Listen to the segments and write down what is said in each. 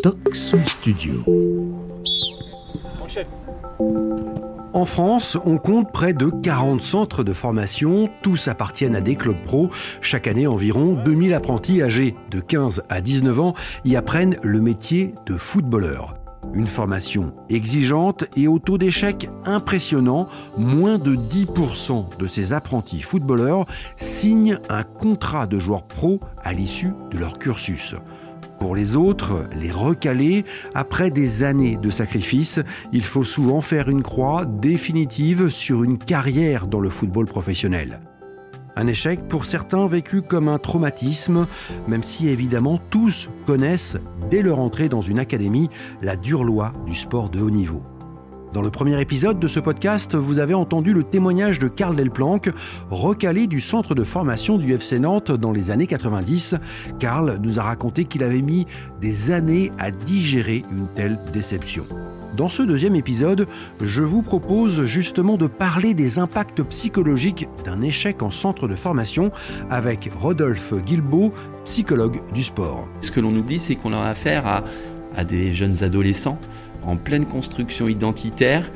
Stock Soul Studio. En France, on compte près de 40 centres de formation, tous appartiennent à des clubs pro. Chaque année, environ 2000 apprentis âgés de 15 à 19 ans y apprennent le métier de footballeur. Une formation exigeante et au taux d'échec impressionnant, moins de 10% de ces apprentis footballeurs signent un contrat de joueur pro à l'issue de leur cursus. Pour les autres, les recalés, après des années de sacrifices, il faut souvent faire une croix définitive sur une carrière dans le football professionnel. Un échec pour certains vécu comme un traumatisme, même si évidemment tous connaissent, dès leur entrée dans une académie, la dure loi du sport de haut niveau. Dans le premier épisode de ce podcast, vous avez entendu le témoignage de Karl Delplanque, recalé du centre de formation du FC Nantes dans les années 90. Karl nous a raconté qu'il avait mis des années à digérer une telle déception. Dans ce deuxième épisode, je vous propose justement de parler des impacts psychologiques d'un échec en centre de formation avec Rodolphe Guilbeault, psychologue du sport. Ce que l'on oublie, c'est qu'on a affaire à des jeunes adolescents en pleine construction identitaire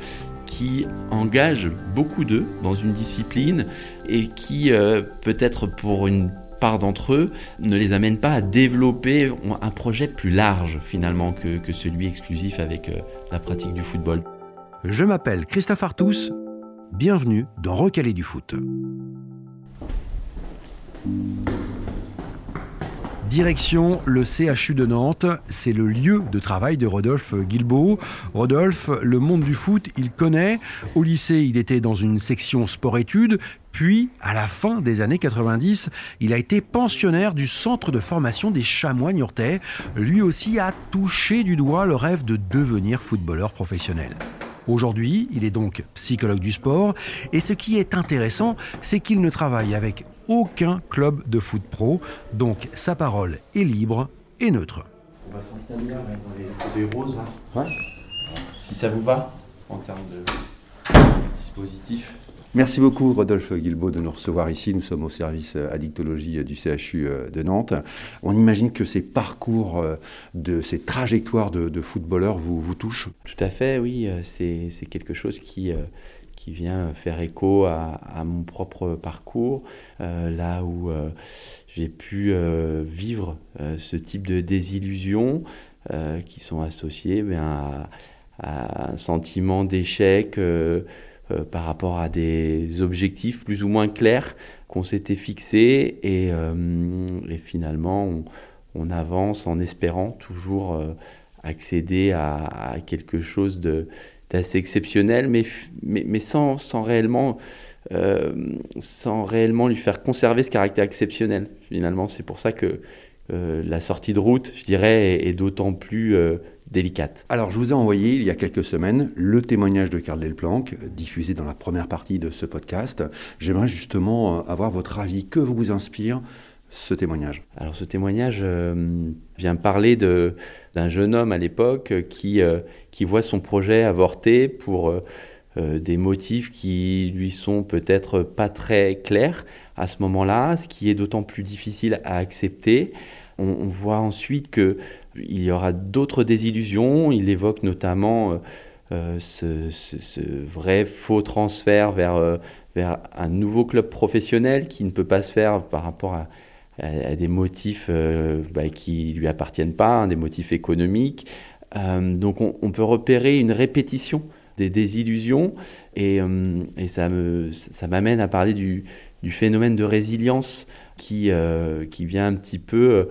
qui engage beaucoup d'eux dans une discipline et qui, euh, peut-être pour une part d'entre eux, ne les amène pas à développer un projet plus large finalement que, celui exclusif avec euh, la pratique du football. Je m'appelle Christophe Artus, bienvenue dans Recaler du foot. Direction le CHU de Nantes, c'est le lieu de travail de Rodolphe Guilbeault. Rodolphe, le monde du foot, il connaît. Au lycée, il était dans une section sport-études, puis, à la fin des années 90, il a été pensionnaire du centre de formation des Chamois Niortais. Lui aussi a touché du doigt le rêve de devenir footballeur professionnel. Aujourd'hui, il est donc psychologue du sport et ce qui est intéressant, c'est qu'il ne travaille avec aucun club de foot pro, donc sa parole est libre et neutre. On va s'installer là, dans les roses. Ouais. Si ça vous va, en termes de dispositif. Merci beaucoup Rodolphe Guilbault de nous recevoir ici. Nous sommes au service addictologie du CHU euh, de Nantes. On imagine que ces parcours, euh, de ces trajectoires de, footballeurs vous, vous touchent Tout à fait, oui. Euh, c'est quelque chose qui, qui vient faire écho à, mon propre parcours, là où j'ai pu vivre ce type de désillusions qui sont associées ben, à, un sentiment d'échec euh, par rapport à des objectifs plus ou moins clairs qu'on s'était fixés et, euh, finalement on, avance en espérant toujours euh, accéder à, quelque chose d'assez exceptionnel mais, mais, sans, sans réellement sans réellement lui faire conserver ce caractère exceptionnel finalement c'est pour ça que la sortie de route je dirais est, d'autant plus délicate. Alors, je vous ai envoyé il y a quelques semaines le témoignage de Karl Delplanque, diffusé dans la première partie de ce podcast. J'aimerais justement euh, avoir votre avis. Que vous inspire ce témoignage Alors, ce témoignage euh, vient parler d'un jeune homme à l'époque qui, euh, qui voit son projet avorter pour. des motifs qui lui sont peut-être pas très clairs à ce moment-là, ce qui est d'autant plus difficile à accepter. On, voit ensuite que il y aura d'autres désillusions. Il évoque notamment euh, euh, ce, vrai faux transfert vers, euh, vers un nouveau club professionnel qui ne peut pas se faire par rapport à, des motifs bah, qui lui appartiennent pas, hein, des motifs économiques. donc on, peut repérer une répétition des désillusions et, et ça m'amène à parler du, phénomène de résilience qui, qui vient un petit peu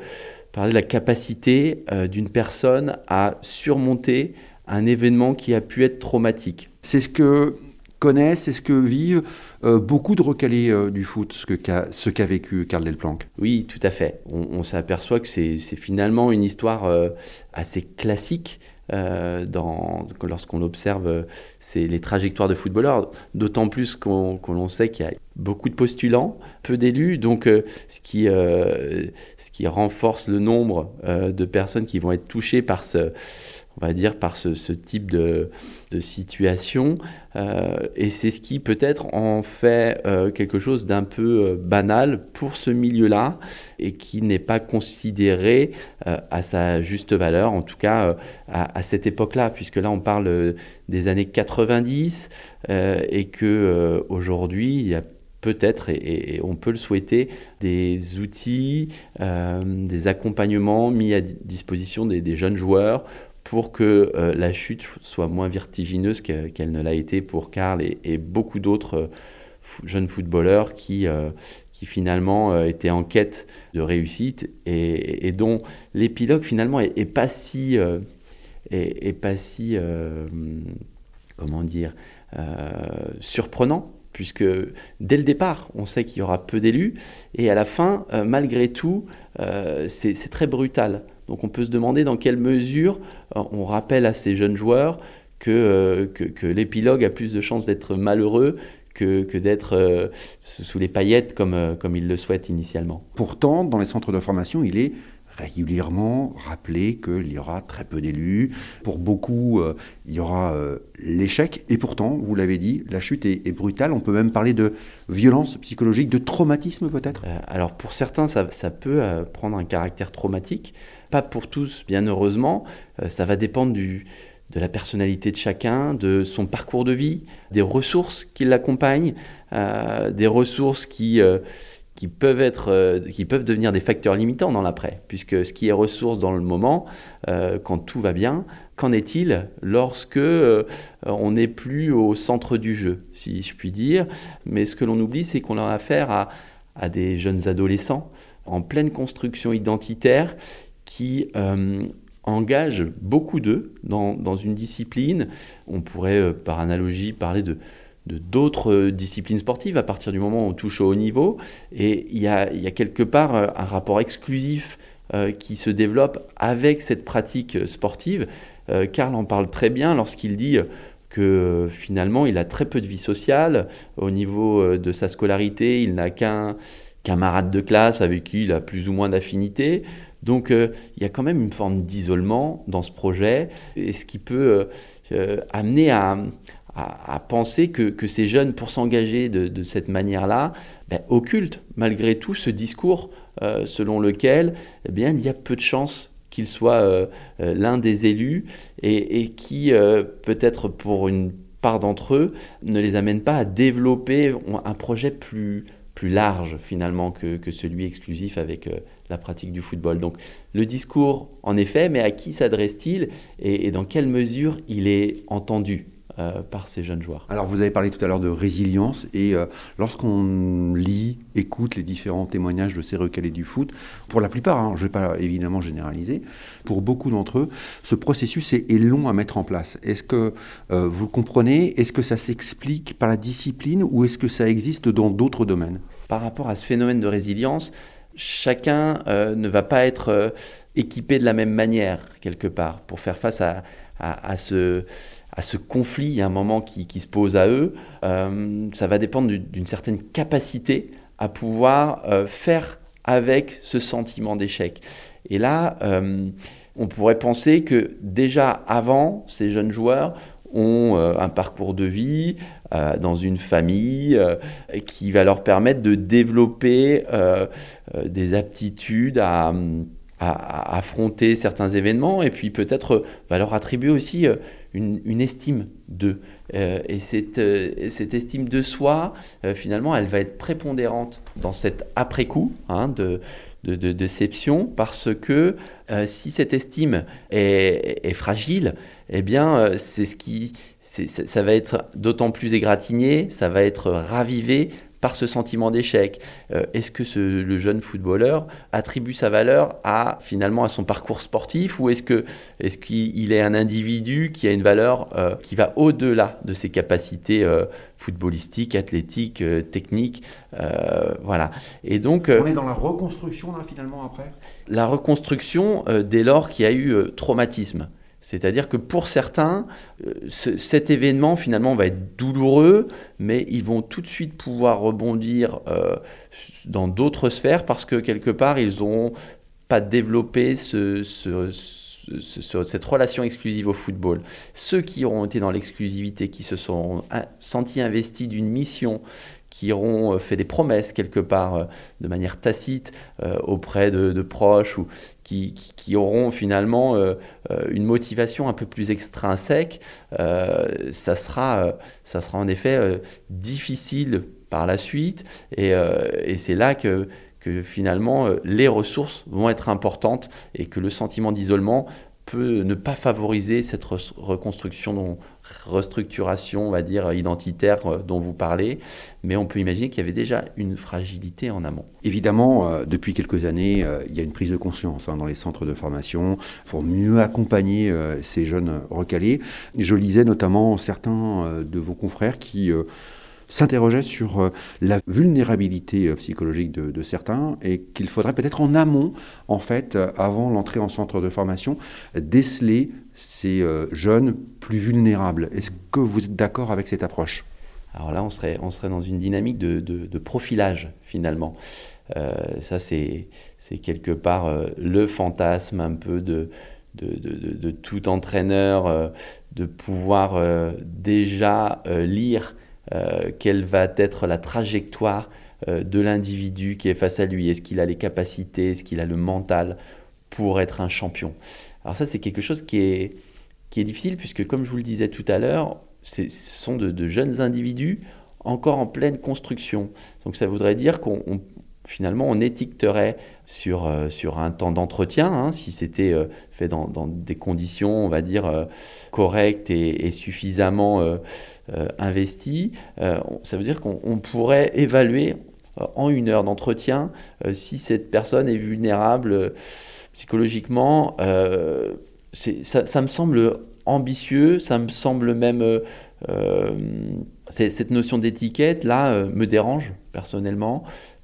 parler de la capacité euh, d'une personne à surmonter un événement qui a pu être traumatique. C'est ce que connaissent, c'est ce que vivent euh, beaucoup de recalés euh, du foot, ce qu'a vécu Karl Delplanque. Oui, tout à fait. On, s'aperçoit que c'est finalement une histoire assez classique. lorsqu'on observe les trajectoires de footballeurs, d'autant plus qu'on sait qu'il y a beaucoup de postulants, peu d'élus, donc ce, qui, ce qui renforce le nombre de personnes qui vont être touchées par ce, on va dire, par ce, type de, situation. Euh, et c'est ce qui peut-être en fait euh, quelque chose d'un peu euh, banal pour ce milieu-là et qui n'est pas considéré à sa juste valeur, en tout cas à, cette époque-là, puisque là on parle des années 90 et que aujourd'hui il y a peut-être, et, on peut le souhaiter, des outils, des accompagnements mis à disposition des jeunes joueurs pour que euh, la chute soit moins vertigineuse qu'elle ne l'a été pour Karl et, beaucoup d'autres euh, jeunes footballeurs qui, euh, qui finalement étaient en quête de réussite et, dont l'épilogue finalement est, pas si, est, pas si comment dire, surprenant puisque dès le départ, on sait qu'il y aura peu d'élus, et à la fin, malgré tout, c'est très brutal. Donc on peut se demander dans quelle mesure euh, on rappelle à ces jeunes joueurs euh, que, que, l'épilogue a plus de chances d'être malheureux que, que d'être euh, sous les paillettes comme, comme ils le souhaitent initialement. Pourtant, dans les centres de formation, il est régulièrement rappeler qu'il y aura très peu d'élus. Pour beaucoup, euh, il y aura euh, l'échec. Et pourtant, vous l'avez dit, la chute est, brutale. On peut même parler de violence psychologique, de traumatisme peut-être? Euh, Alors pour certains, ça, peut prendre un caractère traumatique. Pas pour tous, bien heureusement. ça va dépendre du, de la personnalité de chacun, de son parcours de vie, des ressources qui l'accompagnent, des ressources qui qui peuvent, être, euh, qui peuvent devenir des facteurs limitants dans l'après, puisque ce qui est ressource dans le moment, euh, quand tout va bien, qu'en est-il lorsque euh, on n'est plus au centre du jeu, si je puis dire Mais ce que l'on oublie, c'est qu'on a affaire à, à, des jeunes adolescents en pleine construction identitaire qui engagent beaucoup d'eux dans, dans, une discipline. On pourrait, par analogie, parler de de d'autres euh, disciplines sportives à partir du moment où on touche au haut niveau. Et il y a, quelque part euh, un rapport exclusif euh, qui se développe avec cette pratique sportive. Karl en parle très bien lorsqu'il dit que finalement il a très peu de vie sociale. Au niveau de sa scolarité, il n'a qu'un camarade de classe avec qui il a plus ou moins d'affinité. Donc il y a quand même une forme d'isolement dans ce projet, et ce qui peut amener à, à, penser que, ces jeunes, pour s'engager de, cette manière-là, ben, occultent malgré tout ce discours euh, selon lequel eh bien, il y a peu de chances qu'il soit euh, euh, l'un des élus et, qui, peut-être pour une part d'entre eux, ne les amène pas à développer un projet plus, large finalement que, que celui exclusif avec la pratique du football. Donc le discours, en effet, mais à qui s'adresse-t-il et dans quelle mesure il est entendu? Euh, par ces jeunes joueurs. Alors vous avez parlé tout à l'heure de résilience et euh, lorsqu'on lit, écoute les différents témoignages de ces recalés du foot, pour la plupart, hein, je ne vais pas évidemment généraliser, pour beaucoup d'entre eux, ce processus est, long à mettre en place. Est-ce que euh, vous comprenez? Est-ce que ça s'explique par la discipline ou est-ce que ça existe dans d'autres domaines? Par rapport à ce phénomène de résilience, chacun ne va pas être équipé de la même manière quelque part pour faire face à, à ce à ce conflit, à un moment qui, se pose à eux, euh, ça va dépendre d'une certaine capacité à pouvoir euh, faire avec ce sentiment d'échec. Et là, euh, on pourrait penser que déjà avant, ces jeunes joueurs ont un parcours de vie dans une famille qui va leur permettre de développer des aptitudes à à, affronter certains événements et puis peut-être va leur attribuer aussi une, estime d'eux. Euh, et cette, euh, cette, estime de soi, euh, finalement, elle va être prépondérante dans cet après-coup hein, de, de, déception parce que si cette estime est, fragile, eh bien, c'est ce qui, ça va être d'autant plus égratigné, ça va être ravivé par ce sentiment d'échec. Euh, est-ce que le jeune footballeur attribue sa valeur à finalement à son parcours sportif ou est-ce que est-ce qu'il est un individu qui a une valeur euh, qui va au-delà de ses capacités euh, footballistiques, athlétiques, techniques, voilà. Et donc on est dans la reconstruction là finalement après? La reconstruction dès lors qu'il y a eu traumatisme. C'est-à-dire que pour certains, euh, cet événement finalement va être douloureux, mais ils vont tout de suite pouvoir rebondir euh, dans d'autres sphères parce que quelque part, ils n'ont pas développé ce, cette relation exclusive au football. Ceux qui auront été dans l'exclusivité, qui se sont sentis investis d'une mission, qui auront euh, fait des promesses quelque part euh, de manière tacite euh, auprès de, proches ou qui, auront finalement une motivation un peu plus extrinsèque, ça, sera, ça sera en effet difficile par la suite. Et, c'est là que finalement les ressources vont être importantes et que le sentiment d'isolement peut ne pas favoriser cette reconstruction, restructuration, on va dire, identitaire euh, dont vous parlez, mais on peut imaginer qu'il y avait déjà une fragilité en amont. Évidemment, euh, depuis quelques années, euh, il y a une prise de conscience hein, dans les centres de formation pour mieux accompagner ces jeunes recalés. Je lisais notamment certains de vos confrères qui s'interrogeait sur euh, la vulnérabilité euh, psychologique de, certains et qu'il faudrait peut-être en amont, en fait, euh, avant l'entrée en centre de formation, déceler ces jeunes plus vulnérables. Est-ce que vous êtes d'accord avec cette approche? Alors là, on serait, on serait dans une dynamique de, profilage, finalement. ça, c'est quelque part le fantasme un peu de, de, tout entraîneur, de pouvoir déjà lire quelle va être la trajectoire euh, de l'individu qui est face à lui. Est-ce qu'il a les capacités, est-ce qu'il a le mental pour être un champion? Alors ça, c'est quelque chose qui est, qui est difficile puisque, comme je vous le disais tout à l'heure, ce sont de, jeunes individus encore en pleine construction. Donc ça voudrait dire qu'on finalement on étiqueterait sur, euh, sur un temps d'entretien, hein, si c'était fait dans, des conditions, on va dire, correctes et, suffisamment euh, investi, euh, ça veut dire qu'on pourrait évaluer euh, en une heure d'entretien si cette personne est vulnérable psychologiquement. Ça, ça, me semble ambitieux, ça me semble même... cette notion d'étiquette, là, me dérange personnellement,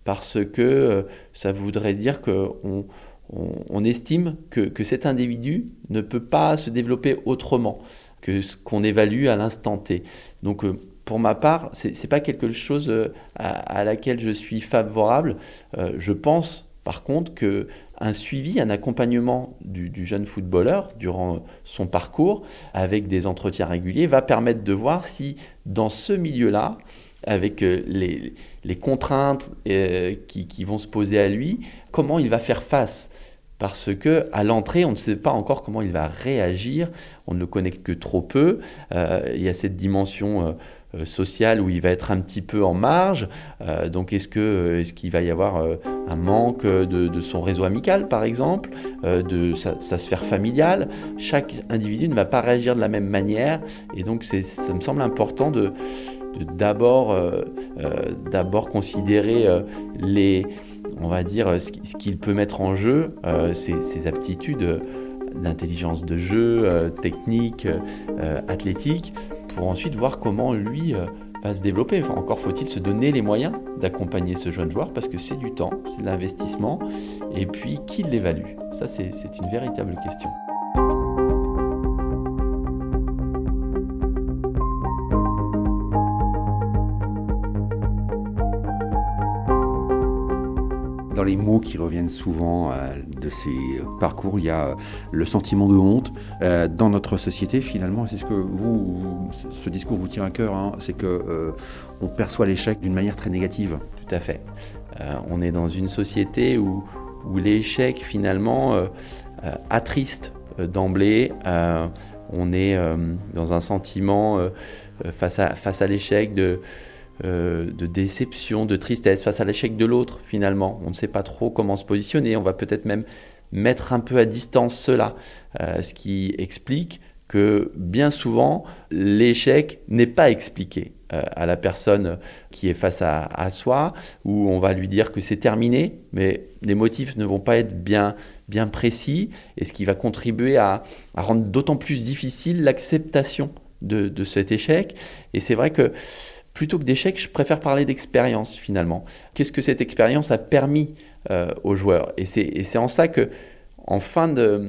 parce que ça voudrait dire qu'on on, estime que, cet individu ne peut pas se développer autrement que ce qu'on évalue à l'instant T. Donc euh, pour ma part, ce n'est pas quelque chose euh, à, laquelle je suis favorable. Euh, je pense par contre qu'un suivi, un accompagnement du, jeune footballeur durant son parcours avec des entretiens réguliers va permettre de voir si dans ce milieu-là, avec les, contraintes qui, qui, vont se poser à lui, comment il va faire face? Parce que à l'entrée, on ne sait pas encore comment il va réagir, on ne le connaît que trop peu. Euh, il y a cette dimension euh, euh, sociale où il va être un petit peu en marge. donc, est-ce que est-ce qu'il va y avoir un manque de, son réseau amical, par exemple, de sa, sphère familiale? Chaque individu ne va pas réagir de la même manière, et donc ça me semble important de d'abord d'abord considérer les on va dire, ce qu'il peut mettre en jeu, euh, ses, aptitudes d'intelligence de jeu, euh, technique, euh, athlétique, pour ensuite voir comment lui va se développer. encore faut-il se donner les moyens d'accompagner ce jeune joueur parce que c'est du temps, c'est de l'investissement, et puis qui l'évalue Ça, c'est une véritable question. Dans les mots qui reviennent souvent euh, de ces parcours, il y a le sentiment de honte. Euh, dans notre société, finalement, c'est ce que vous, ce discours vous tient à cœur, hein, c'est que euh, on perçoit l'échec d'une manière très négative. Tout à fait. on est dans une société où, où l'échec, finalement, attriste d'emblée. on est dans un sentiment face à, face à l'échec de euh, de déception, de tristesse face à l'échec de l'autre finalement. On ne sait pas trop comment se positionner, on va peut-être même mettre un peu à distance cela, euh, ce qui explique que bien souvent l'échec n'est pas expliqué euh, à la personne qui est face à, soi, où on va lui dire que c'est terminé, mais les motifs ne vont pas être bien, bien précis, et ce qui va contribuer à, rendre d'autant plus difficile l'acceptation de, de, cet échec. Et c'est vrai que plutôt que d'échec, je préfère parler d'expérience finalement. Qu'est-ce que cette expérience a permis euh, aux joueurs? Et c'est en ça que, en fin de,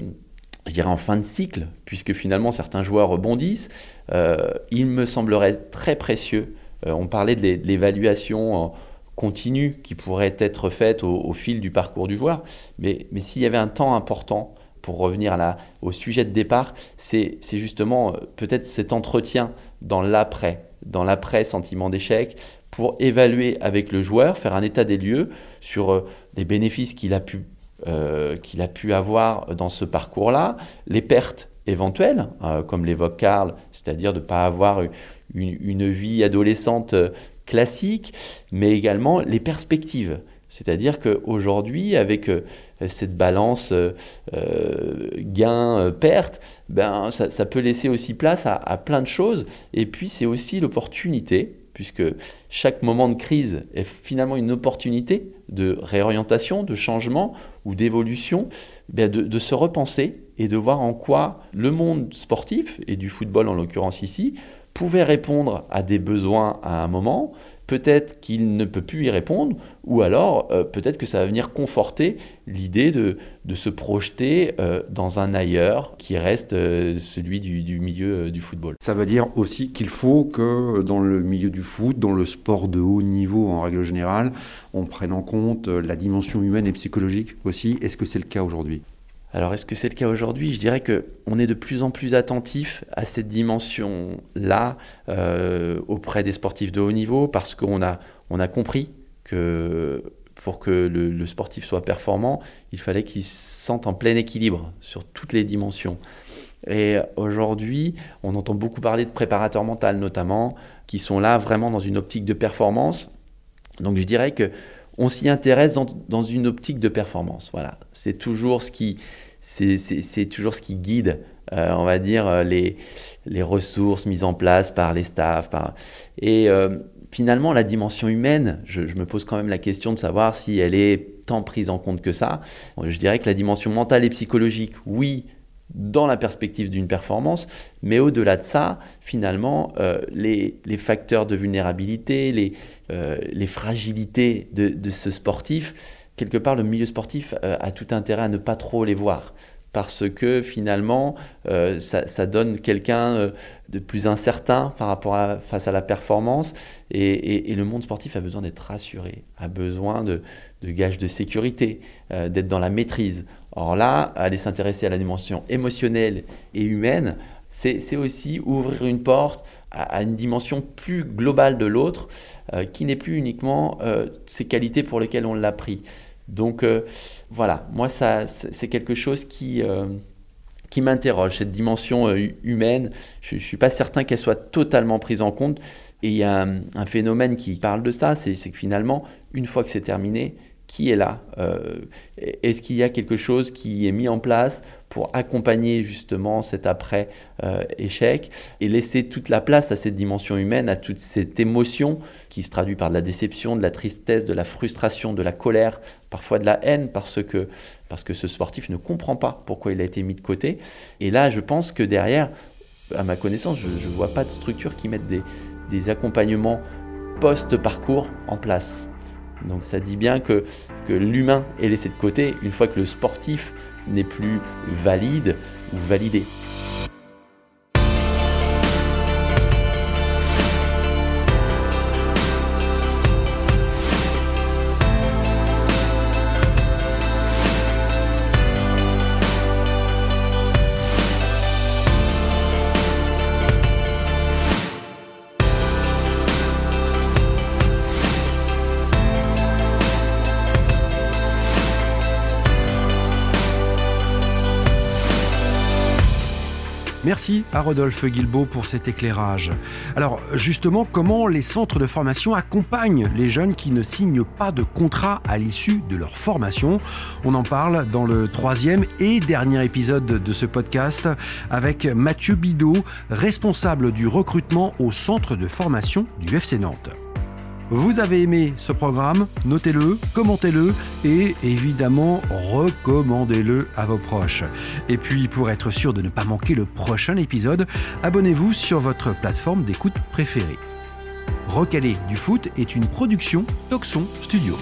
je dirais en fin de cycle, puisque finalement certains joueurs rebondissent, euh, il me semblerait très précieux. Euh, on parlait de l'évaluation continue qui pourrait être faite au, fil du parcours du joueur, mais, mais s'il y avait un temps important pour revenir au sujet de départ, c'est justement peut-être cet entretien dans l'après, dans l'après sentiment d'échec, pour évaluer avec le joueur, faire un état des lieux sur les bénéfices qu'il a pu euh, qu'il a avoir dans ce parcours-là, les pertes éventuelles, euh, comme l'évoque Karl, c'est-à-dire de ne pas avoir une, vie adolescente euh, classique, mais également les perspectives. C'est-à-dire qu'aujourd'hui, avec cette balance gain-perte, ben, ça, peut laisser aussi place à plein de choses. Et puis, c'est aussi l'opportunité puisque chaque moment de crise est finalement une opportunité de réorientation, de changement ou d'évolution, eh de, se repenser et de voir en quoi le monde sportif, et du football en l'occurrence ici, pouvait répondre à des besoins à un moment, peut-être qu'il ne peut plus y répondre, ou alors euh, peut-être que ça va venir conforter l'idée de, se projeter euh, dans un ailleurs qui reste euh, celui du, milieu du football. Ça veut dire aussi qu'il faut que dans le milieu du foot, dans le sport de haut niveau en règle générale, on prenne en compte la dimension humaine et psychologique aussi. Est-ce que c'est le cas aujourd'hui? Alors est-ce que c'est le cas aujourd'hui? Je dirais qu'on est de plus en plus attentif à cette dimension-là euh, auprès des sportifs de haut niveau parce qu'on a, on a compris que pour que le, sportif soit performant, il fallait qu'il se sente en plein équilibre sur toutes les dimensions. Et aujourd'hui, on entend beaucoup parler de préparateurs mentaux notamment, qui sont là vraiment dans une optique de performance. Donc je dirais que on s'y intéresse dans, une optique de performance. Voilà, c'est toujours ce qui, c'est toujours ce qui guide, euh, on va dire, euh, les, les ressources mises en place par les staffs. Et euh, finalement, la dimension humaine, je, me pose quand même la question de savoir si elle est tant prise en compte que ça. Je dirais que la dimension mentale et psychologique, oui, dans la perspective d'une performance, mais au-delà de ça, finalement, euh, les, facteurs de vulnérabilité, les, euh, fragilités de, ce sportif, quelque part, le milieu sportif euh, a tout intérêt à ne pas trop les voir parce que finalement, ça, donne quelqu'un de plus incertain par rapport à, face à la performance, et, le monde sportif a besoin d'être rassuré, a besoin de gages de sécurité, d'être dans la maîtrise. Or là, aller s'intéresser à la dimension émotionnelle et humaine, c'est aussi ouvrir une porte à, une dimension plus globale de l'autre, euh, qui n'est plus uniquement euh, ses qualités pour lesquelles on l'a pris. Donc euh, voilà, moi c'est quelque chose qui, qui m'interroge, cette dimension humaine. Je ne suis pas certain qu'elle soit totalement prise en compte. Et il y a un phénomène qui parle de ça, c'est que finalement, une fois que c'est terminé, qui est là euh, Est-ce qu'il y a quelque chose qui est mis en place pour accompagner justement cet après-échec et laisser toute la place à cette dimension humaine, à toute cette émotion qui se traduit par de la déception, de la tristesse, de la frustration, de la colère, parfois de la haine parce que, parce ce sportif ne comprend pas pourquoi il a été mis de côté. Et là, je pense que derrière, à ma connaissance, je ne vois pas de structure qui mette des accompagnements post-parcours en place. Donc ça dit bien que, que l'humain est laissé de côté une fois que le sportif n'est plus valide ou validé. Rodolphe Guilbeault pour cet éclairage. Alors justement, comment les centres de formation accompagnent les jeunes qui ne signent pas de contrat à l'issue de leur formation? On en parle dans le troisième et dernier épisode de ce podcast avec Mathieu Bidot, responsable du recrutement au centre de formation du FC Nantes. Vous avez aimé ce programme Notez-le, commentez-le et évidemment recommandez-le à vos proches. Et puis pour être sûr de ne pas manquer le prochain épisode, abonnez-vous sur votre plateforme d'écoute préférée. Recaler du foot est une production Toxon Studio.